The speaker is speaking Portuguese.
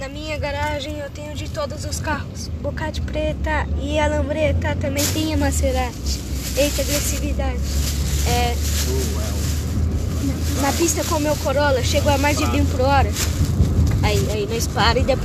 Na minha garagem eu tenho de todos os carros. Bocate preta e a lambreta também tem a Maserati. Eita, agressividade. É, na pista com o meu Corolla, chego a mais de 20 por hora. Aí, aí nós para e depois